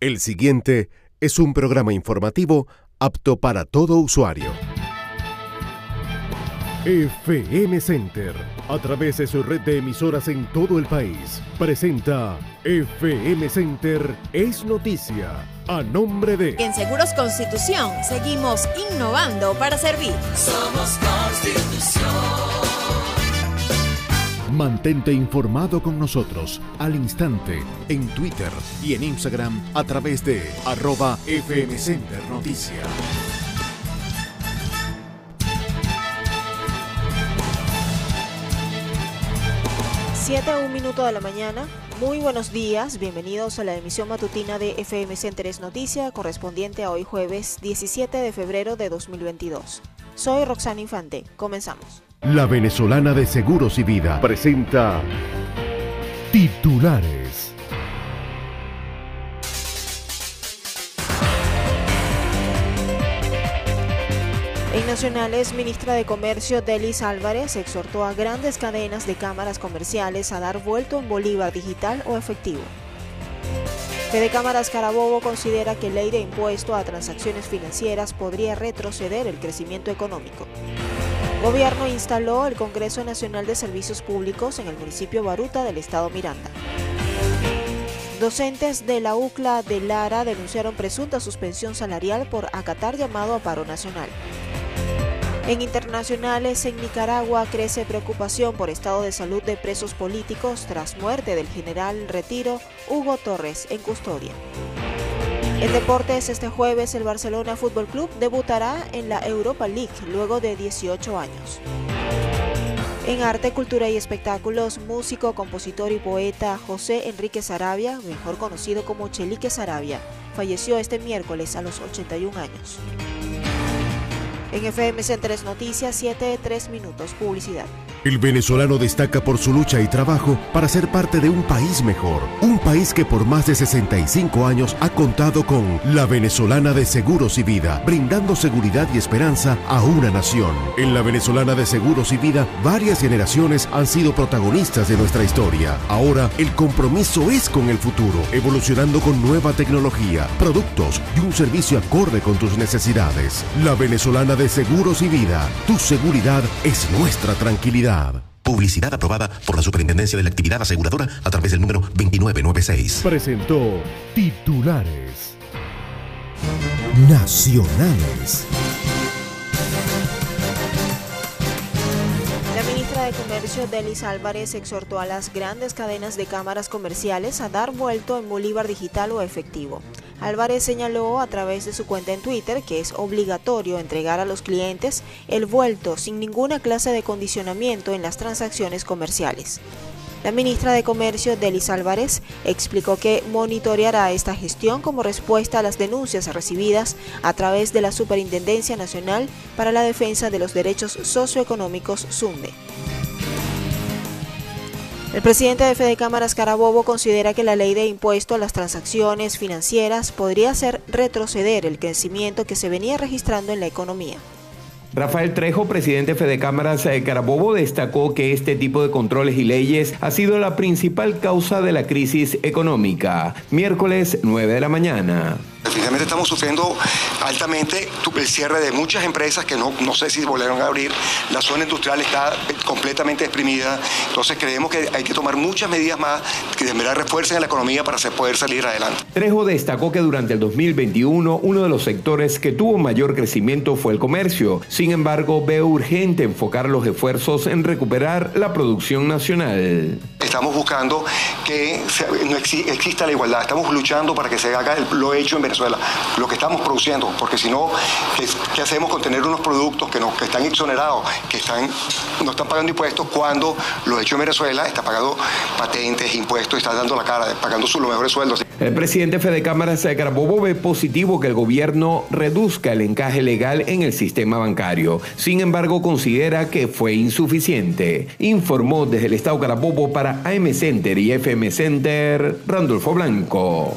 El siguiente es un programa informativo apto para todo usuario. FM Center, a través de su red de emisoras en todo el país, presenta FM Center es noticia, a nombre de... En Seguros Constitución seguimos innovando para servir. Somos Constitución. Mantente informado con nosotros al instante en Twitter y en Instagram a través de arroba FM Center Noticia. Siete a un minuto de la mañana. Muy buenos días, bienvenidos a la emisión matutina de FM Centers Noticia correspondiente a hoy jueves 17 de febrero de 2022. Soy Roxana Infante, comenzamos. La venezolana de Seguros y Vida presenta titulares. En Nacionales, ministra de Comercio Delis Álvarez exhortó a grandes cadenas de cámaras comerciales a dar vuelto en Bolívar digital o efectivo. Fede Cámaras Carabobo considera que ley de impuesto a transacciones financieras podría retroceder el crecimiento económico. Gobierno instaló el Congreso Nacional de Servicios Públicos en el municipio Baruta del estado Miranda. Docentes de la UCLA de Lara denunciaron presunta suspensión salarial por acatar llamado a paro nacional. En internacionales, en Nicaragua crece preocupación por estado de salud de presos políticos tras muerte del general retiro Hugo Torres en custodia. En deportes, este jueves el Barcelona Fútbol Club debutará en la Europa League luego de 18 años. En arte, cultura y espectáculos, músico, compositor y poeta José Enrique Sarabia, mejor conocido como Chelique Sarabia, falleció este miércoles a los 81 años. En FM Centres Noticias, 7 3 minutos, publicidad. El venezolano destaca por su lucha y trabajo para ser parte de un país mejor. Un país que por más de 65 años ha contado con la venezolana de Seguros y Vida, brindando seguridad y esperanza a una nación. En la venezolana de Seguros y Vida, varias generaciones han sido protagonistas de nuestra historia. Ahora, el compromiso es con el futuro, evolucionando con nueva tecnología, productos y un servicio acorde con tus necesidades. La venezolana de Seguros y Vida, tu seguridad es nuestra tranquilidad. Publicidad aprobada por la Superintendencia de la Actividad Aseguradora a través del número 2996. Presentó titulares nacionales. La ministra de Comercio, Delis Álvarez, exhortó a las grandes cadenas de cámaras comerciales a dar vuelto en Bolívar digital o efectivo. Álvarez señaló a través de su cuenta en Twitter que es obligatorio entregar a los clientes el vuelto sin ninguna clase de condicionamiento en las transacciones comerciales. La ministra de Comercio, Delis Álvarez, explicó que monitoreará esta gestión como respuesta a las denuncias recibidas a través de la Superintendencia Nacional para la Defensa de los Derechos Socioeconómicos SUNDE. El presidente de Fede Cámaras Carabobo considera que la ley de impuesto a las transacciones financieras podría hacer retroceder el crecimiento que se venía registrando en la economía. Rafael Trejo, presidente de Cámaras de Carabobo, destacó que este tipo de controles y leyes ha sido la principal causa de la crisis económica. Miércoles 9 de la mañana. Definitivamente estamos sufriendo altamente el cierre de muchas empresas que no, no sé si volvieron a abrir. La zona industrial está completamente exprimida. Entonces creemos que hay que tomar muchas medidas más que de verdad refuercen la economía para poder salir adelante. Trejo destacó que durante el 2021 uno de los sectores que tuvo mayor crecimiento fue el comercio. Sin embargo, ve urgente enfocar los esfuerzos en recuperar la producción nacional. Estamos buscando que no exista la igualdad. Estamos luchando para que se haga lo hecho en Venezuela, lo que estamos produciendo, porque si no, ¿qué, hacemos con tener unos productos que, no, que están exonerados, que están, no están pagando impuestos cuando lo hecho en Venezuela está pagando patentes, impuestos, está dando la cara, pagando sus los mejores sueldos? El presidente Fede de Carabobo ve positivo que el gobierno reduzca el encaje legal en el sistema bancario. Sin embargo, considera que fue insuficiente. Informó desde el Estado Carabobo para AM Center y FM Center, Randolfo Blanco.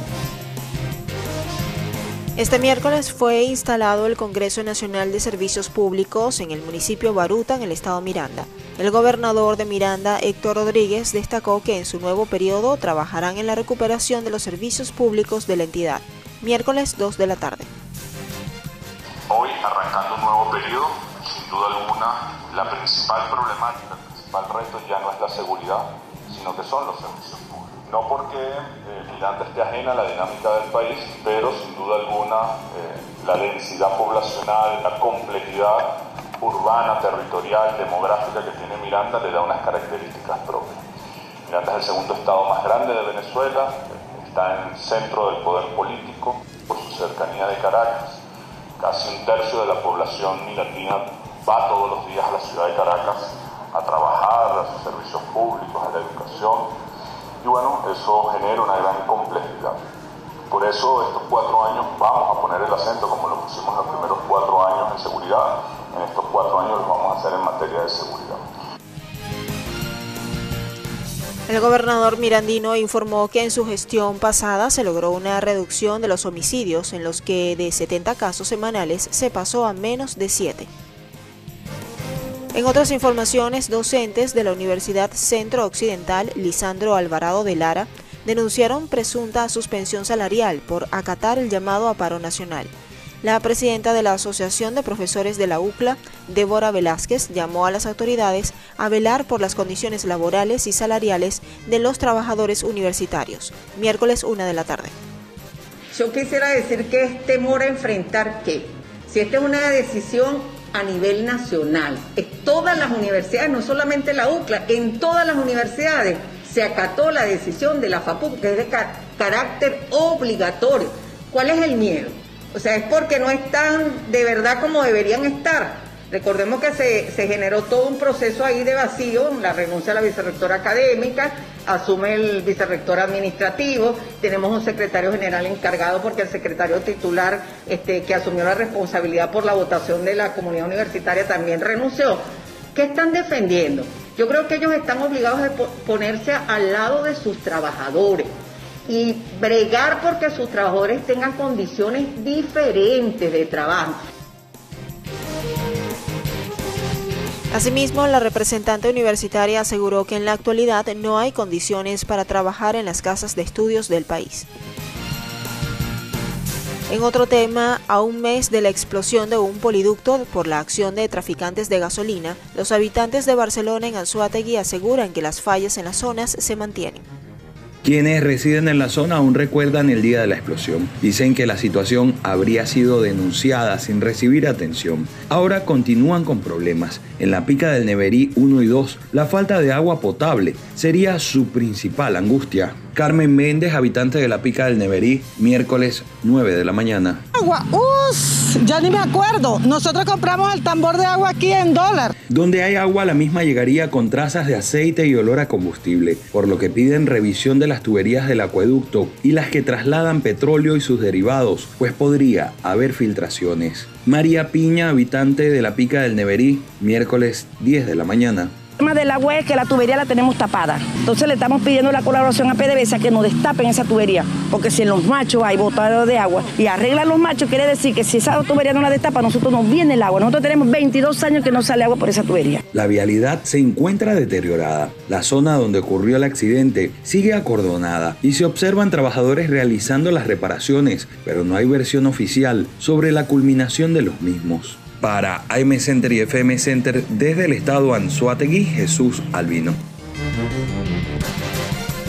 Este miércoles fue instalado el Congreso Nacional de Servicios Públicos en el municipio Baruta, en el estado Miranda. El gobernador de Miranda, Héctor Rodríguez, destacó que en su nuevo periodo trabajarán en la recuperación de los servicios públicos de la entidad. Miércoles 2 de la tarde. Hoy, arrancando un nuevo periodo, sin duda alguna, la principal problemática, el principal reto ya no es la seguridad, sino que son los servicios. No porque eh, Miranda esté ajena a la dinámica del país, pero sin duda alguna eh, la densidad poblacional, la complejidad urbana, territorial, demográfica que tiene Miranda le da unas características propias. Miranda es el segundo estado más grande de Venezuela, está en el centro del poder político por su cercanía de Caracas. Casi un tercio de la población miratina va todos los días a la ciudad de Caracas a trabajar, a sus servicios públicos, a la educación. Y bueno, eso genera una gran complejidad. Por eso estos cuatro años vamos a poner el acento, como lo pusimos los primeros cuatro años en seguridad, en estos cuatro años lo vamos a hacer en materia de seguridad. El gobernador Mirandino informó que en su gestión pasada se logró una reducción de los homicidios en los que de 70 casos semanales se pasó a menos de 7. En otras informaciones, docentes de la Universidad Centro Occidental Lisandro Alvarado de Lara denunciaron presunta suspensión salarial por acatar el llamado a paro nacional. La presidenta de la Asociación de Profesores de la UCLA, Débora Velázquez, llamó a las autoridades a velar por las condiciones laborales y salariales de los trabajadores universitarios. Miércoles 1 de la tarde. Yo quisiera decir que es temor a enfrentar qué. Si esta es una decisión a nivel nacional, en todas las universidades, no solamente la UCLA, en todas las universidades se acató la decisión de la FAPU, que es de carácter obligatorio. ¿Cuál es el miedo? O sea, es porque no están de verdad como deberían estar. Recordemos que se, generó todo un proceso ahí de vacío, la renuncia a la vicerrectora académica, asume el vicerrector administrativo, tenemos un secretario general encargado porque el secretario titular este, que asumió la responsabilidad por la votación de la comunidad universitaria también renunció. ¿Qué están defendiendo? Yo creo que ellos están obligados a ponerse al lado de sus trabajadores y bregar porque sus trabajadores tengan condiciones diferentes de trabajo. Asimismo, la representante universitaria aseguró que en la actualidad no hay condiciones para trabajar en las casas de estudios del país. En otro tema, a un mes de la explosión de un poliducto por la acción de traficantes de gasolina, los habitantes de Barcelona en Anzuategui aseguran que las fallas en las zonas se mantienen. Quienes residen en la zona aún recuerdan el día de la explosión. Dicen que la situación habría sido denunciada sin recibir atención. Ahora continúan con problemas. En la pica del Neverí 1 y 2, la falta de agua potable sería su principal angustia. Carmen Méndez, habitante de la Pica del Neverí, miércoles 9 de la mañana. Agua, ¡Uf! ya ni me acuerdo. Nosotros compramos el tambor de agua aquí en dólar. Donde hay agua, la misma llegaría con trazas de aceite y olor a combustible, por lo que piden revisión de las tuberías del acueducto y las que trasladan petróleo y sus derivados, pues podría haber filtraciones. María Piña, habitante de la Pica del Neverí, miércoles 10 de la mañana tema del agua es que la tubería la tenemos tapada. Entonces le estamos pidiendo la colaboración a PDVSA que nos destapen esa tubería. Porque si en los machos hay botado de agua y arreglan los machos, quiere decir que si esa tubería no la destapa, nosotros nos viene el agua. Nosotros tenemos 22 años que no sale agua por esa tubería. La vialidad se encuentra deteriorada. La zona donde ocurrió el accidente sigue acordonada y se observan trabajadores realizando las reparaciones, pero no hay versión oficial sobre la culminación de los mismos. Para AM Center y FM Center desde el estado Anzuategui, Jesús Albino.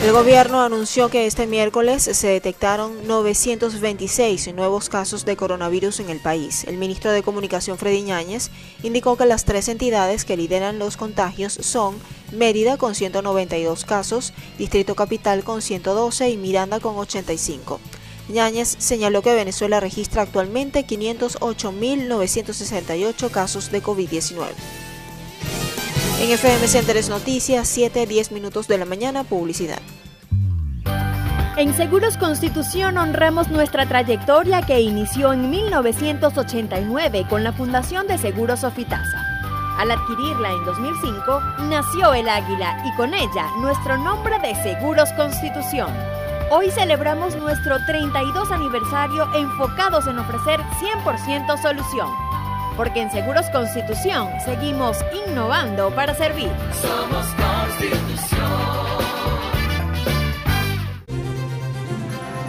El gobierno anunció que este miércoles se detectaron 926 nuevos casos de coronavirus en el país. El ministro de Comunicación Freddy Ñáñez indicó que las tres entidades que lideran los contagios son Mérida con 192 casos, Distrito Capital con 112 y Miranda con 85. Señaló que Venezuela registra actualmente 508.968 casos de COVID-19. En FM Centers Noticias, 7-10 minutos de la mañana, publicidad. En Seguros Constitución honramos nuestra trayectoria que inició en 1989 con la Fundación de Seguros Ofitasa. Al adquirirla en 2005, nació el águila y con ella nuestro nombre de Seguros Constitución. Hoy celebramos nuestro 32 aniversario enfocados en ofrecer 100% solución. porque en Seguros Constitución seguimos innovando para servir. Somos Constitución.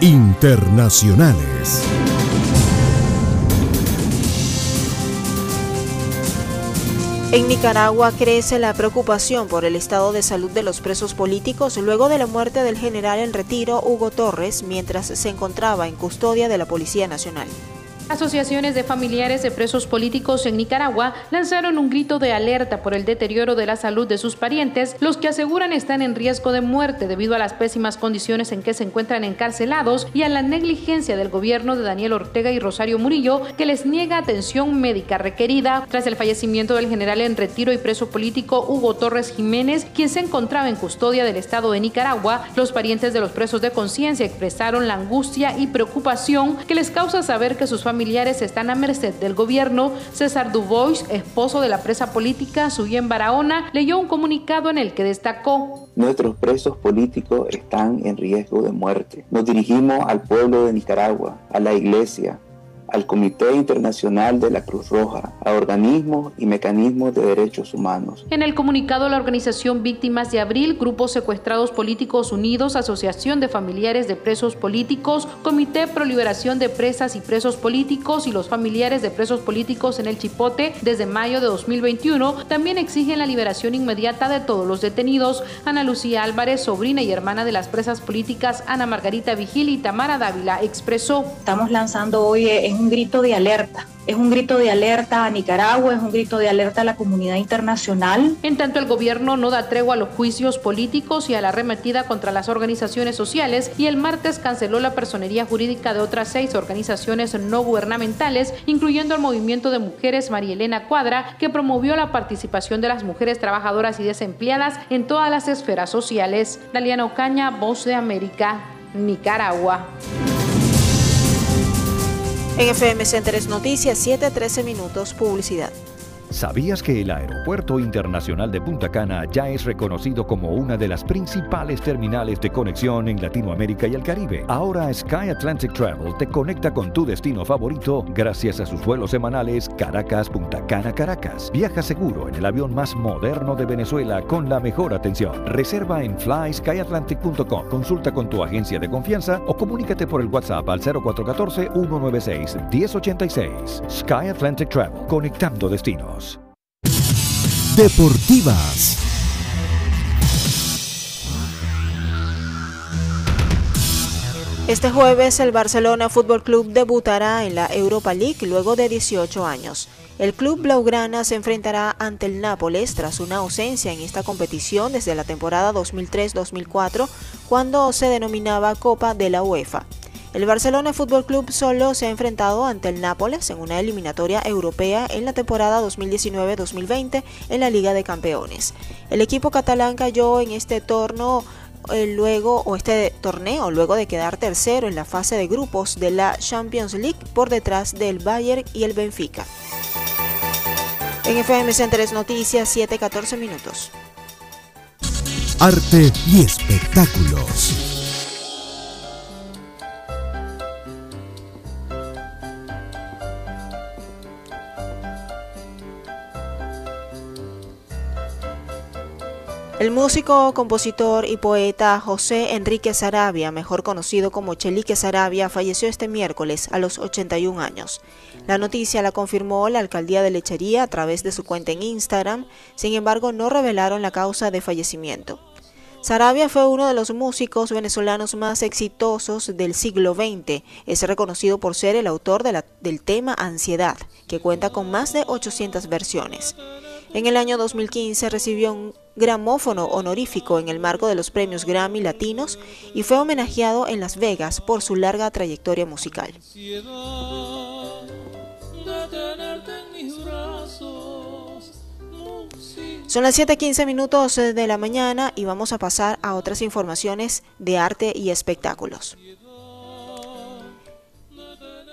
Internacionales. En Nicaragua crece la preocupación por el estado de salud de los presos políticos luego de la muerte del general en retiro Hugo Torres mientras se encontraba en custodia de la Policía Nacional. Asociaciones de familiares de presos políticos en Nicaragua lanzaron un grito de alerta por el deterioro de la salud de sus parientes, los que aseguran están en riesgo de muerte debido a las pésimas condiciones en que se encuentran encarcelados y a la negligencia del gobierno de Daniel Ortega y Rosario Murillo, que les niega atención médica requerida. Tras el fallecimiento del general en retiro y preso político Hugo Torres Jiménez, quien se encontraba en custodia del Estado de Nicaragua, los parientes de los presos de conciencia expresaron la angustia y preocupación que les causa saber que sus familiares familiares están a merced del gobierno. César Dubois, esposo de la presa política Suyen Barahona, leyó un comunicado en el que destacó. Nuestros presos políticos están en riesgo de muerte. Nos dirigimos al pueblo de Nicaragua, a la iglesia, al Comité Internacional de la Cruz Roja, a organismos y mecanismos de derechos humanos. En el comunicado, la organización Víctimas de Abril, Grupos Secuestrados Políticos Unidos, Asociación de Familiares de Presos Políticos, Comité Pro Liberación de Presas y Presos Políticos y los familiares de presos políticos en el Chipote desde mayo de 2021 también exigen la liberación inmediata de todos los detenidos. Ana Lucía Álvarez, sobrina y hermana de las presas políticas Ana Margarita Vigil y Tamara Dávila, expresó. Estamos lanzando hoy en un grito de alerta. Es un grito de alerta a Nicaragua, es un grito de alerta a la comunidad internacional. En tanto, el gobierno no da tregua a los juicios políticos y a la arremetida contra las organizaciones sociales y el martes canceló la personería jurídica de otras seis organizaciones no gubernamentales, incluyendo el movimiento de mujeres María Elena Cuadra, que promovió la participación de las mujeres trabajadoras y desempleadas en todas las esferas sociales. Daliana Ocaña, Voz de América, Nicaragua. En FM Centers Noticias, 7-13 minutos, publicidad. ¿Sabías que el Aeropuerto Internacional de Punta Cana ya es reconocido como una de las principales terminales de conexión en Latinoamérica y el Caribe? Ahora Sky Atlantic Travel te conecta con tu destino favorito gracias a sus vuelos semanales Caracas-Punta Cana-Caracas. Viaja seguro en el avión más moderno de Venezuela con la mejor atención. Reserva en flyskyatlantic.com. Consulta con tu agencia de confianza o comunícate por el WhatsApp al 0414-196-1086. Sky Atlantic Travel, conectando destinos. Deportivas. Este jueves el Barcelona Fútbol Club debutará en la Europa League luego de 18 años. El club blaugrana se enfrentará ante el Nápoles tras una ausencia en esta competición desde la temporada 2003-2004, cuando se denominaba Copa de la UEFA. El Barcelona Fútbol Club solo se ha enfrentado ante el Nápoles en una eliminatoria europea en la temporada 2019-2020 en la Liga de Campeones. El equipo catalán cayó en este torneo eh, luego o este torneo luego de quedar tercero en la fase de grupos de la Champions League por detrás del Bayern y el Benfica. En FM Centers Noticias 7-14 minutos. Arte y espectáculos. Músico, compositor y poeta José Enrique Sarabia, mejor conocido como Chelique Sarabia, falleció este miércoles a los 81 años. La noticia la confirmó la alcaldía de Lechería a través de su cuenta en Instagram, sin embargo no revelaron la causa de fallecimiento. Sarabia fue uno de los músicos venezolanos más exitosos del siglo XX. Es reconocido por ser el autor del tema Ansiedad, que cuenta con más de 800 versiones. En el año 2015 recibió un gramófono honorífico en el marco de los premios Grammy Latinos y fue homenajeado en Las Vegas por su larga trayectoria musical. Son las 7:15 minutos de la mañana y vamos a pasar a otras informaciones de arte y espectáculos.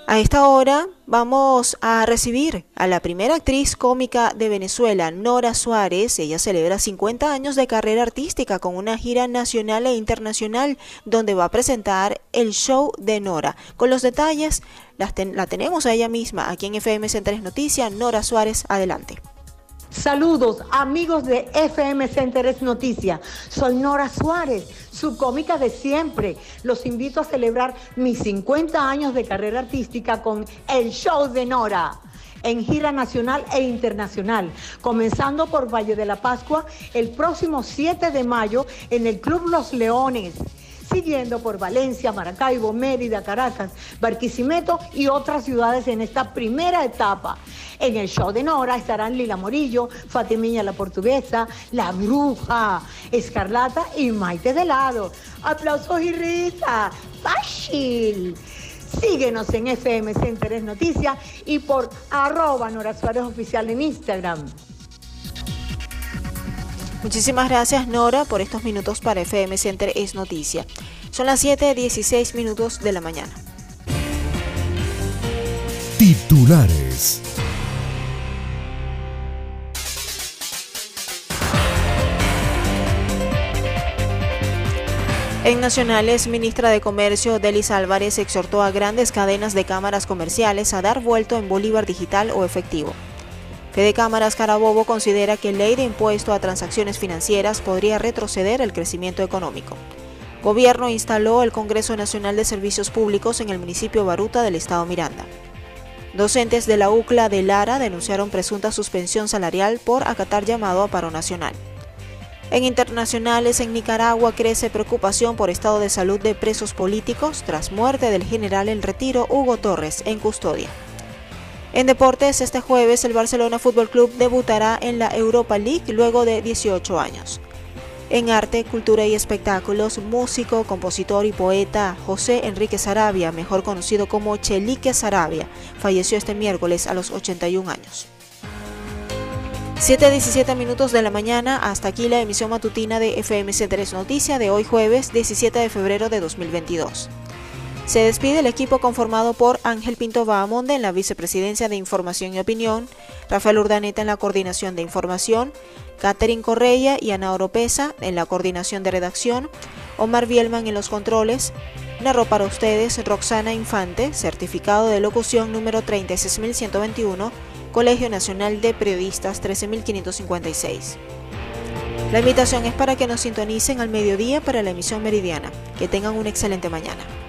A esta hora vamos a recibir a la primera actriz cómica de Venezuela, Nora Suárez. Ella celebra 50 años de carrera artística con una gira nacional e internacional donde va a presentar el show de Nora. Con los detalles la tenemos a ella misma aquí en FM Centros Noticias. Nora Suárez, adelante. Saludos amigos de FM Centers Noticias. Soy Nora Suárez, su cómica de siempre. Los invito a celebrar mis 50 años de carrera artística con el show de Nora en gira nacional e internacional, comenzando por Valle de la Pascua el próximo 7 de mayo en el Club Los Leones siguiendo por Valencia, Maracaibo, Mérida, Caracas, Barquisimeto y otras ciudades en esta primera etapa. En el show de Nora estarán Lila Morillo, Fatimiña la Portuguesa, La Bruja, Escarlata y Maite de Lado. Aplausos y risa. ¡Fácil! Síguenos en FM Centeres Noticias y por arroba Nora Suárez Oficial en Instagram. Muchísimas gracias Nora por estos minutos para FM Center es noticia. Son las 7.16 minutos de la mañana. Titulares. En Nacionales, ministra de Comercio Delis Álvarez exhortó a grandes cadenas de cámaras comerciales a dar vuelto en Bolívar digital o efectivo. Fede Cámaras Carabobo considera que ley de impuesto a transacciones financieras podría retroceder el crecimiento económico. Gobierno instaló el Congreso Nacional de Servicios Públicos en el municipio Baruta del estado Miranda. Docentes de la UCLA de Lara denunciaron presunta suspensión salarial por acatar llamado a paro nacional. En internacionales, en Nicaragua crece preocupación por estado de salud de presos políticos tras muerte del general en retiro Hugo Torres en custodia. En deportes, este jueves el Barcelona Fútbol Club debutará en la Europa League luego de 18 años. En arte, cultura y espectáculos, músico, compositor y poeta José Enrique Sarabia, mejor conocido como Chelique Sarabia, falleció este miércoles a los 81 años. 7.17 minutos de la mañana, hasta aquí la emisión matutina de FMC3 Noticia de hoy jueves 17 de febrero de 2022. Se despide el equipo conformado por Ángel Pinto Bahamonde en la vicepresidencia de Información y Opinión, Rafael Urdaneta en la coordinación de Información, Catherine Correia y Ana Oropesa en la coordinación de redacción, Omar Bielman en los controles, narró para ustedes Roxana Infante, certificado de locución número 36121, Colegio Nacional de Periodistas 13556. La invitación es para que nos sintonicen al mediodía para la emisión meridiana. Que tengan una excelente mañana.